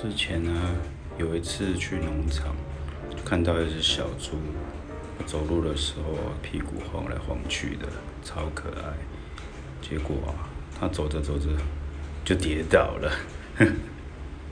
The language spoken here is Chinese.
之前呢，有一次去农场，看到一只小猪，走路的时候屁股晃来晃去的，超可爱。结果啊，它走着走着就跌倒了。